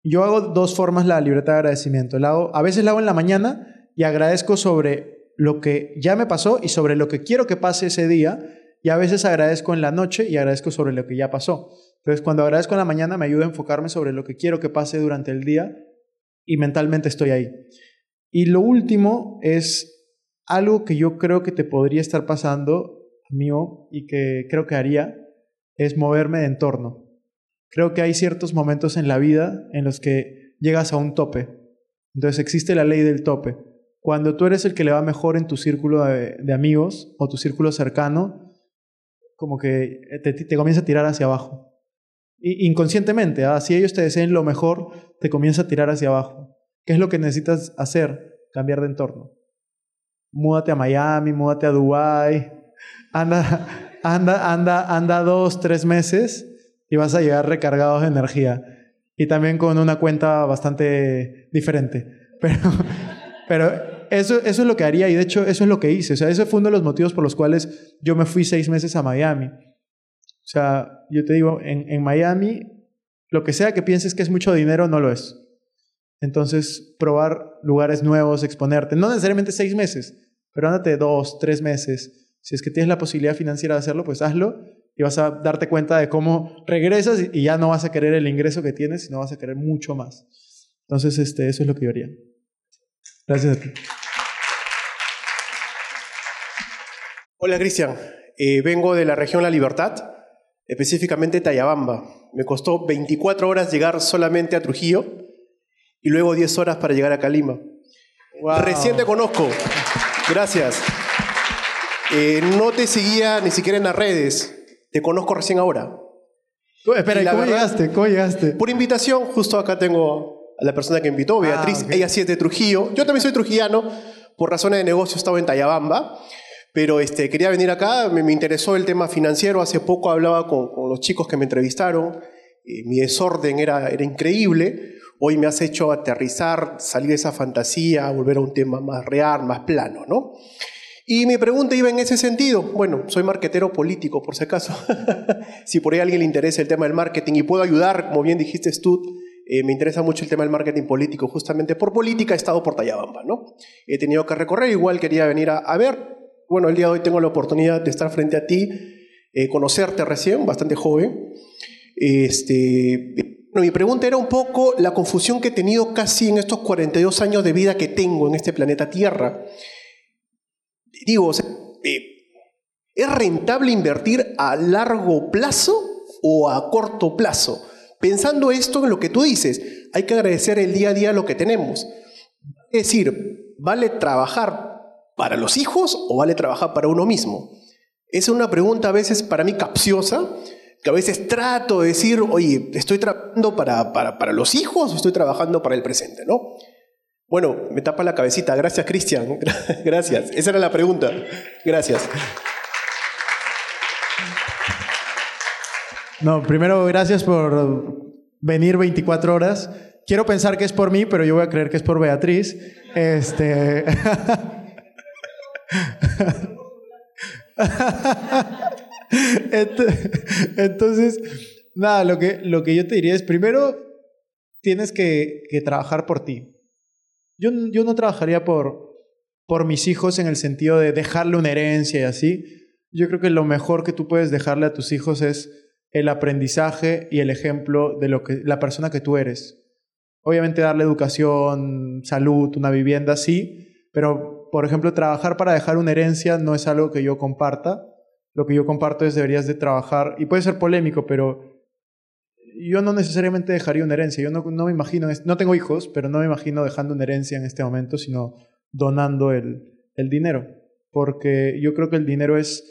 Yo hago dos formas la libreta de agradecimiento. La hago, a veces la hago en la mañana y agradezco sobre lo que ya me pasó y sobre lo que quiero que pase ese día, y a veces agradezco en la noche y agradezco sobre lo que ya pasó. Entonces, cuando agradezco en la mañana me ayuda a enfocarme sobre lo que quiero que pase durante el día y mentalmente estoy ahí. Y lo último es algo que yo creo que te podría estar pasando, mío, y que creo que haría, es moverme de entorno. Creo que hay ciertos momentos en la vida en los que llegas a un tope. Entonces existe la ley del tope. Cuando tú eres el que le va mejor en tu círculo de, amigos o tu círculo cercano, como que te, te comienza a tirar hacia abajo. Y, inconscientemente, ¿ah? si ellos te deseen lo mejor, te comienza a tirar hacia abajo. ¿Qué es lo que necesitas hacer? Cambiar de entorno. Múdate a Miami, múdate a Dubai, anda, anda, anda, anda dos, tres meses y vas a llegar recargados de energía. Y también con una cuenta bastante diferente. Pero, pero eso, eso es lo que haría y de hecho eso es lo que hice. O sea, ese fue uno de los motivos por los cuales yo me fui seis meses a Miami. O sea, yo te digo, en, en Miami, lo que sea que pienses que es mucho dinero, no lo es. Entonces, probar lugares nuevos, exponerte. No necesariamente seis meses, pero ándate dos, tres meses si es que tienes la posibilidad financiera de hacerlo, pues hazlo y vas a darte cuenta de cómo regresas y ya no vas a querer el ingreso que tienes, sino vas a querer mucho más. Entonces, este, eso es lo que yo haría. Gracias a ti. Hola Cristian, eh, vengo de la región La Libertad, específicamente Tayabamba. Me costó 24 horas llegar solamente a Trujillo y luego 10 horas para llegar a Calima. Recién te conozco. Gracias. Eh, no te seguía ni siquiera en las redes. Te conozco recién ahora. espera, ¿cómo llegaste? ¿Cómo llegaste? Por invitación, justo acá tengo a la persona que invitó, ah, Beatriz. Ella sí es de Trujillo. Yo también soy trujillano. Por razones de negocio estaba en Tayabamba. Pero este, quería venir acá, me, interesó el tema financiero. Hace poco hablaba con, los chicos que me entrevistaron. Eh, mi desorden era, era increíble. hoy me has hecho aterrizar, salir de esa fantasía, volver a un tema más real, más plano, ¿no? Y mi pregunta iba en ese sentido. Bueno, soy marquetero político, por si acaso. si por ahí a alguien le interesa el tema del marketing y puedo ayudar, como bien dijiste tú, eh, me interesa mucho el tema del marketing político. Justamente por política he estado por Tayabamba, ¿no? He tenido que recorrer, igual quería venir a, ver. Bueno, el día de hoy tengo la oportunidad de estar frente a ti, eh, conocerte recién, bastante joven. Este, mi pregunta era un poco la confusión que he tenido casi en estos 42 años de vida que tengo en este planeta Tierra digo, eh, ¿es rentable invertir a largo plazo o a corto plazo? Pensando esto en lo que tú dices, hay que agradecer el día a día lo que tenemos. Es decir, ¿vale trabajar para los hijos o vale trabajar para uno mismo? Es una pregunta a veces para mí capciosa, que a veces trato de decir, oye, ¿estoy trabajando para, para, para los hijos o estoy trabajando para el presente? ¿no? Bueno, me tapa la cabecita. Gracias, Cristian. Gracias. Esa era la pregunta. Gracias. No, primero, gracias por venir 24 horas. Quiero pensar que es por mí, pero yo voy a creer que es por Beatriz. Este. Entonces, nada, lo que, lo que yo te diría es, primero, tienes que, que trabajar por ti. Yo, yo no trabajaría por, por mis hijos en el sentido de dejarle una herencia y así. Yo creo que lo mejor que tú puedes dejarle a tus hijos es el aprendizaje y el ejemplo de lo que la persona que tú eres. Obviamente darle educación, salud, una vivienda, sí, pero por ejemplo trabajar para dejar una herencia no es algo que yo comparta. Lo que yo comparto es deberías de trabajar, y puede ser polémico, pero yo no necesariamente dejaría una herencia. Yo no, no, me imagino, no tengo hijos, pero no me imagino dejando una herencia en este momento, sino donando el, el dinero. Porque yo creo que el dinero es,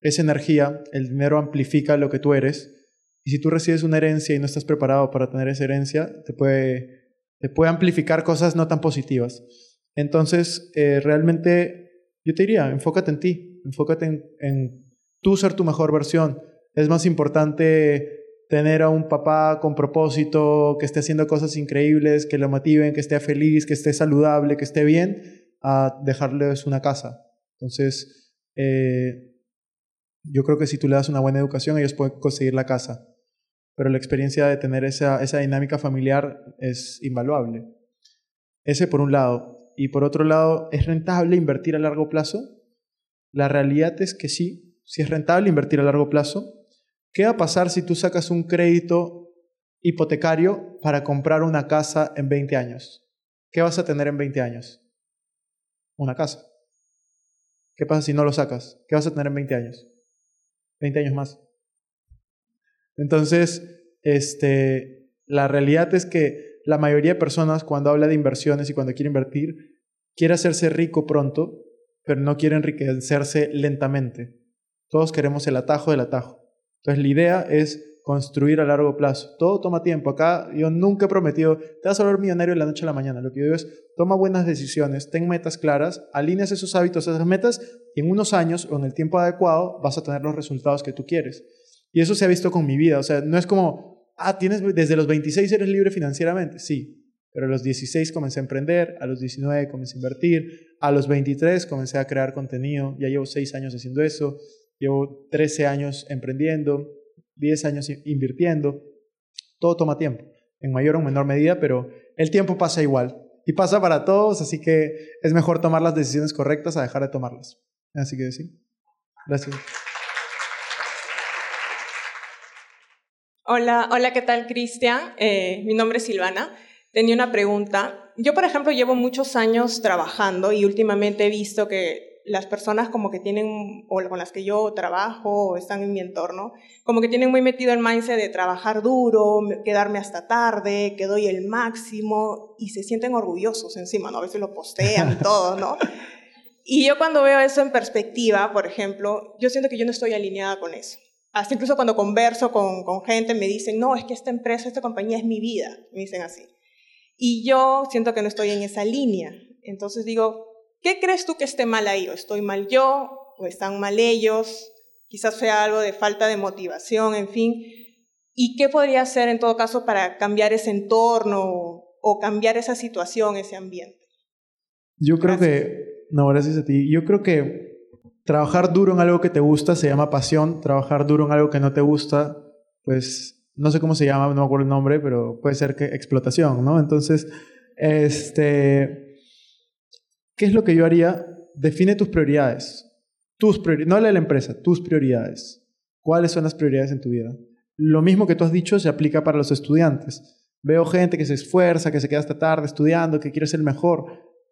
es energía, el dinero amplifica lo que tú eres. Y si tú recibes una herencia y no estás preparado para tener esa herencia, te puede, te puede amplificar cosas no tan positivas. Entonces, eh, realmente, yo te diría, enfócate en ti, enfócate en, en tú ser tu mejor versión. Es más importante tener a un papá con propósito, que esté haciendo cosas increíbles, que lo motiven, que esté feliz, que esté saludable, que esté bien, a dejarles una casa. Entonces, eh, yo creo que si tú le das una buena educación, ellos pueden conseguir la casa. Pero la experiencia de tener esa, esa dinámica familiar es invaluable. Ese por un lado. Y por otro lado, ¿es rentable invertir a largo plazo? La realidad es que sí, sí es rentable invertir a largo plazo, ¿Qué va a pasar si tú sacas un crédito hipotecario para comprar una casa en 20 años? ¿Qué vas a tener en 20 años? Una casa. ¿Qué pasa si no lo sacas? ¿Qué vas a tener en 20 años? 20 años más. Entonces, este, la realidad es que la mayoría de personas cuando habla de inversiones y cuando quiere invertir, quiere hacerse rico pronto, pero no quiere enriquecerse lentamente. Todos queremos el atajo del atajo. Entonces la idea es construir a largo plazo. Todo toma tiempo. Acá yo nunca he prometido, te vas a volver millonario de la noche a la mañana. Lo que yo digo es, toma buenas decisiones, ten metas claras, alineas esos hábitos, esas metas, y en unos años o en el tiempo adecuado vas a tener los resultados que tú quieres. Y eso se ha visto con mi vida. O sea, no es como, ah, tienes, desde los 26 eres libre financieramente. Sí, pero a los 16 comencé a emprender, a los 19 comencé a invertir, a los 23 comencé a crear contenido, ya llevo 6 años haciendo eso, Llevo 13 años emprendiendo, 10 años invirtiendo. Todo toma tiempo, en mayor o menor medida, pero el tiempo pasa igual. Y pasa para todos, así que es mejor tomar las decisiones correctas a dejar de tomarlas. Así que sí. Gracias. Hola, hola, ¿qué tal, Cristian? Eh, mi nombre es Silvana. Tenía una pregunta. Yo, por ejemplo, llevo muchos años trabajando y últimamente he visto que las personas como que tienen, o con las que yo trabajo o están en mi entorno, como que tienen muy metido el mindset de trabajar duro, quedarme hasta tarde, que doy el máximo y se sienten orgullosos encima, ¿no? A veces lo postean y todo, ¿no? Y yo cuando veo eso en perspectiva, por ejemplo, yo siento que yo no estoy alineada con eso. Hasta incluso cuando converso con, con gente me dicen, no, es que esta empresa, esta compañía es mi vida, me dicen así. Y yo siento que no estoy en esa línea. Entonces digo, ¿Qué crees tú que esté mal ahí? ¿O estoy mal yo? ¿O están mal ellos? Quizás sea algo de falta de motivación, en fin. ¿Y qué podría hacer en todo caso para cambiar ese entorno o cambiar esa situación, ese ambiente? Yo creo que, no, gracias a ti. Yo creo que trabajar duro en algo que te gusta se llama pasión. Trabajar duro en algo que no te gusta, pues no sé cómo se llama, no me acuerdo el nombre, pero puede ser que explotación, ¿no? Entonces, este, ¿qué es lo que yo haría? Define tus prioridades. Tus prioridades, no la de la empresa, tus prioridades. ¿Cuáles son las prioridades en tu vida? Lo mismo que tú has dicho se aplica para los estudiantes. Veo gente que se esfuerza, que se queda hasta tarde estudiando, que quiere ser mejor.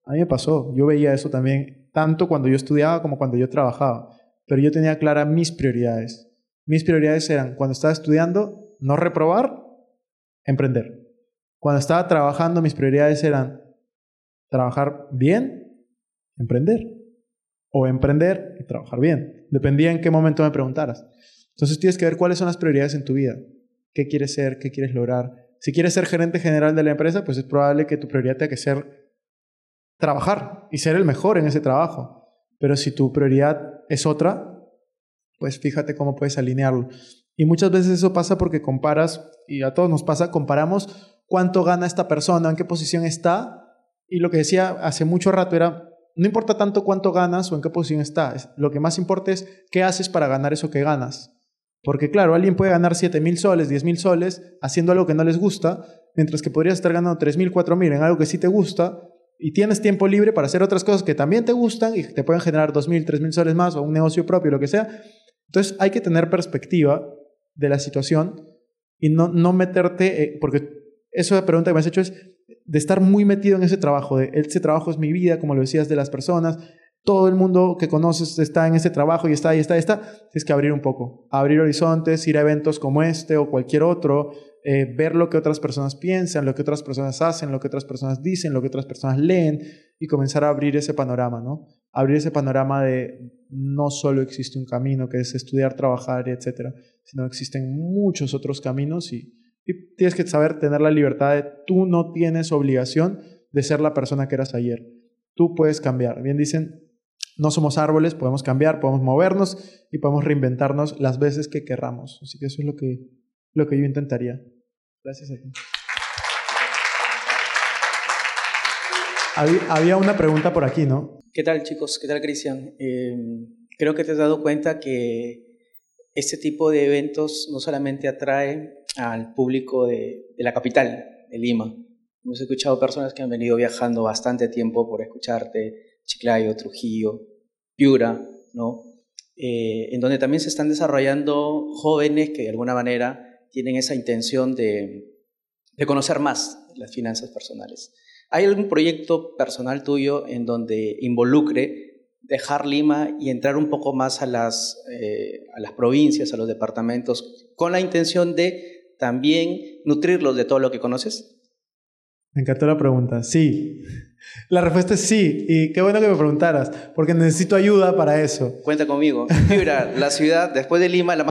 A mí me pasó, yo veía eso también, tanto cuando yo estudiaba como cuando yo trabajaba. Pero yo tenía claras mis prioridades. Mis prioridades eran, cuando estaba estudiando, no reprobar, emprender. Cuando estaba trabajando, mis prioridades eran trabajar bien, emprender. O emprender y trabajar bien. Dependía en qué momento me preguntaras. Entonces tienes que ver cuáles son las prioridades en tu vida. ¿Qué quieres ser? ¿Qué quieres lograr? Si quieres ser gerente general de la empresa, pues es probable que tu prioridad tenga que ser trabajar y ser el mejor en ese trabajo. Pero si tu prioridad es otra, pues fíjate cómo puedes alinearlo. Y muchas veces eso pasa porque comparas, y a todos nos pasa, comparamos cuánto gana esta persona, en qué posición está, y lo que decía hace mucho rato era, no importa tanto cuánto ganas o en qué posición estás, lo que más importa es qué haces para ganar eso que ganas. Porque claro, alguien puede ganar 7 mil soles, 10 mil soles haciendo algo que no les gusta, mientras que podrías estar ganando 3 mil, 4 mil en algo que sí te gusta y tienes tiempo libre para hacer otras cosas que también te gustan y te pueden generar 2 mil, 3 mil soles más o un negocio propio, lo que sea. Entonces hay que tener perspectiva de la situación y no, no meterte, eh, porque eso la pregunta que me has hecho es de estar muy metido en ese trabajo, de ese trabajo es mi vida, como lo decías, de las personas, todo el mundo que conoces está en ese trabajo y está ahí, está, está, tienes que abrir un poco, abrir horizontes, ir a eventos como este o cualquier otro, eh, ver lo que otras personas piensan, lo que otras personas hacen, lo que otras personas dicen, lo que otras personas leen y comenzar a abrir ese panorama, ¿no? Abrir ese panorama de no solo existe un camino que es estudiar, trabajar, etcétera, sino existen muchos otros caminos y, y tienes que saber tener la libertad de tú no tienes obligación de ser la persona que eras ayer. Tú puedes cambiar. Bien dicen, no somos árboles, podemos cambiar, podemos movernos y podemos reinventarnos las veces que querramos. Así que eso es lo que, lo que yo intentaría. Gracias a ti. Había una pregunta por aquí, ¿no? ¿Qué tal, chicos? ¿Qué tal, Cristian? Eh, creo que te has dado cuenta que este tipo de eventos no solamente atrae al público de, de la capital, de Lima. Hemos escuchado personas que han venido viajando bastante tiempo por escucharte, Chiclayo, Trujillo, Piura, ¿no? Eh, en donde también se están desarrollando jóvenes que de alguna manera tienen esa intención de, de conocer más las finanzas personales. ¿Hay algún proyecto personal tuyo en donde involucre dejar Lima y entrar un poco más a las, eh, a las provincias, a los departamentos, con la intención de también nutrirlos de todo lo que conoces? Me encantó la pregunta. Sí. La respuesta es sí. Y qué bueno que me preguntaras, porque necesito ayuda para eso. Cuenta conmigo. Fibra, la ciudad, después de Lima, la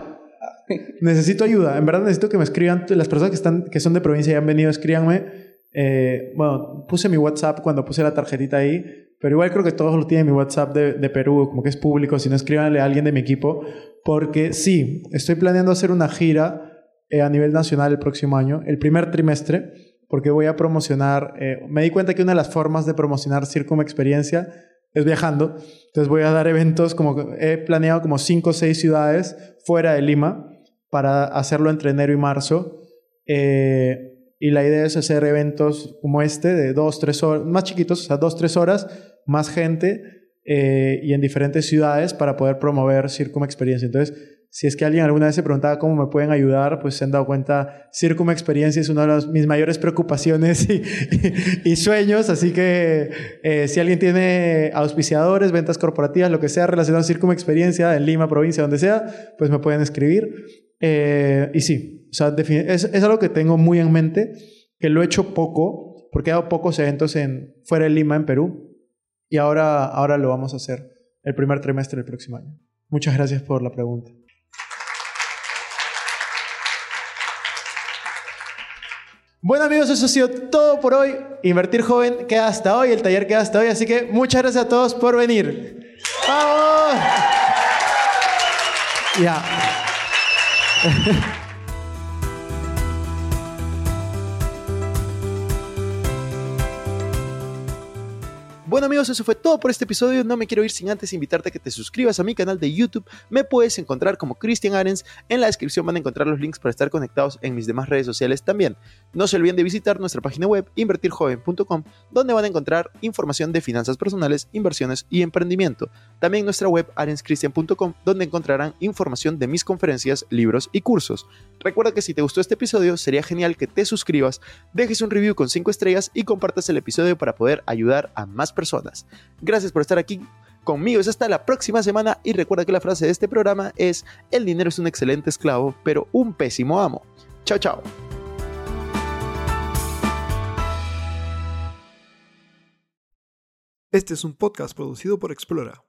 Necesito ayuda. En verdad necesito que me escriban. Las personas que, están, que son de provincia y han venido, escríbanme. Eh, bueno, puse mi WhatsApp cuando puse la tarjetita ahí, pero igual creo que todos lo tienen mi WhatsApp de, de Perú, como que es público. Si no, escríbanle a alguien de mi equipo. Porque sí, estoy planeando hacer una gira eh, a nivel nacional el próximo año, el primer trimestre porque voy a promocionar, eh, me di cuenta que una de las formas de promocionar Circum Experiencia es viajando, entonces voy a dar eventos, como he planeado como cinco o seis ciudades fuera de Lima para hacerlo entre enero y marzo. Eh, y la idea es hacer eventos como este de dos, tres horas, más chiquitos, o sea, dos, tres horas, más gente y en diferentes ciudades para poder promover Circum Experiencia. Entonces, si es que alguien alguna vez se preguntaba cómo me pueden ayudar, pues se han dado cuenta, Circum Experiencia es una de mis mayores preocupaciones y, sueños, así que eh, si alguien tiene auspiciadores, ventas corporativas, lo que sea relacionado a Circum Experiencia en Lima, provincia, donde sea, pues me pueden escribir. Eh, y sí, o sea, es, es, algo que tengo muy en mente, que lo he hecho poco, porque he dado pocos eventos en, fuera de Lima, en Perú, y ahora, ahora lo vamos a hacer el primer trimestre del próximo año. Muchas gracias por la pregunta. Bueno amigos, eso ha sido todo por hoy. Invertir joven queda hasta hoy, el taller queda hasta hoy, así que muchas gracias a todos por venir. ¡Vamos! Ya. Bueno amigos, eso fue todo por este episodio. No me quiero ir sin antes invitarte a que te suscribas a mi canal de YouTube. Me puedes encontrar como Cristian Arens. En la descripción van a encontrar los links para estar conectados en mis demás redes sociales también. No se olviden de visitar nuestra página web invertirjoven.com donde van a encontrar información de finanzas personales, inversiones y emprendimiento. También nuestra web arenscristian.com donde encontrarán información de mis conferencias, libros y cursos. Recuerda que si te gustó este episodio sería genial que te suscribas, dejes un review con 5 estrellas y compartas el episodio para poder ayudar a más personas. Gracias por estar aquí conmigo. Es hasta la próxima semana y recuerda que la frase de este programa es, el dinero es un excelente esclavo, pero un pésimo amo. Chao, chao. Este es un podcast producido por Explora.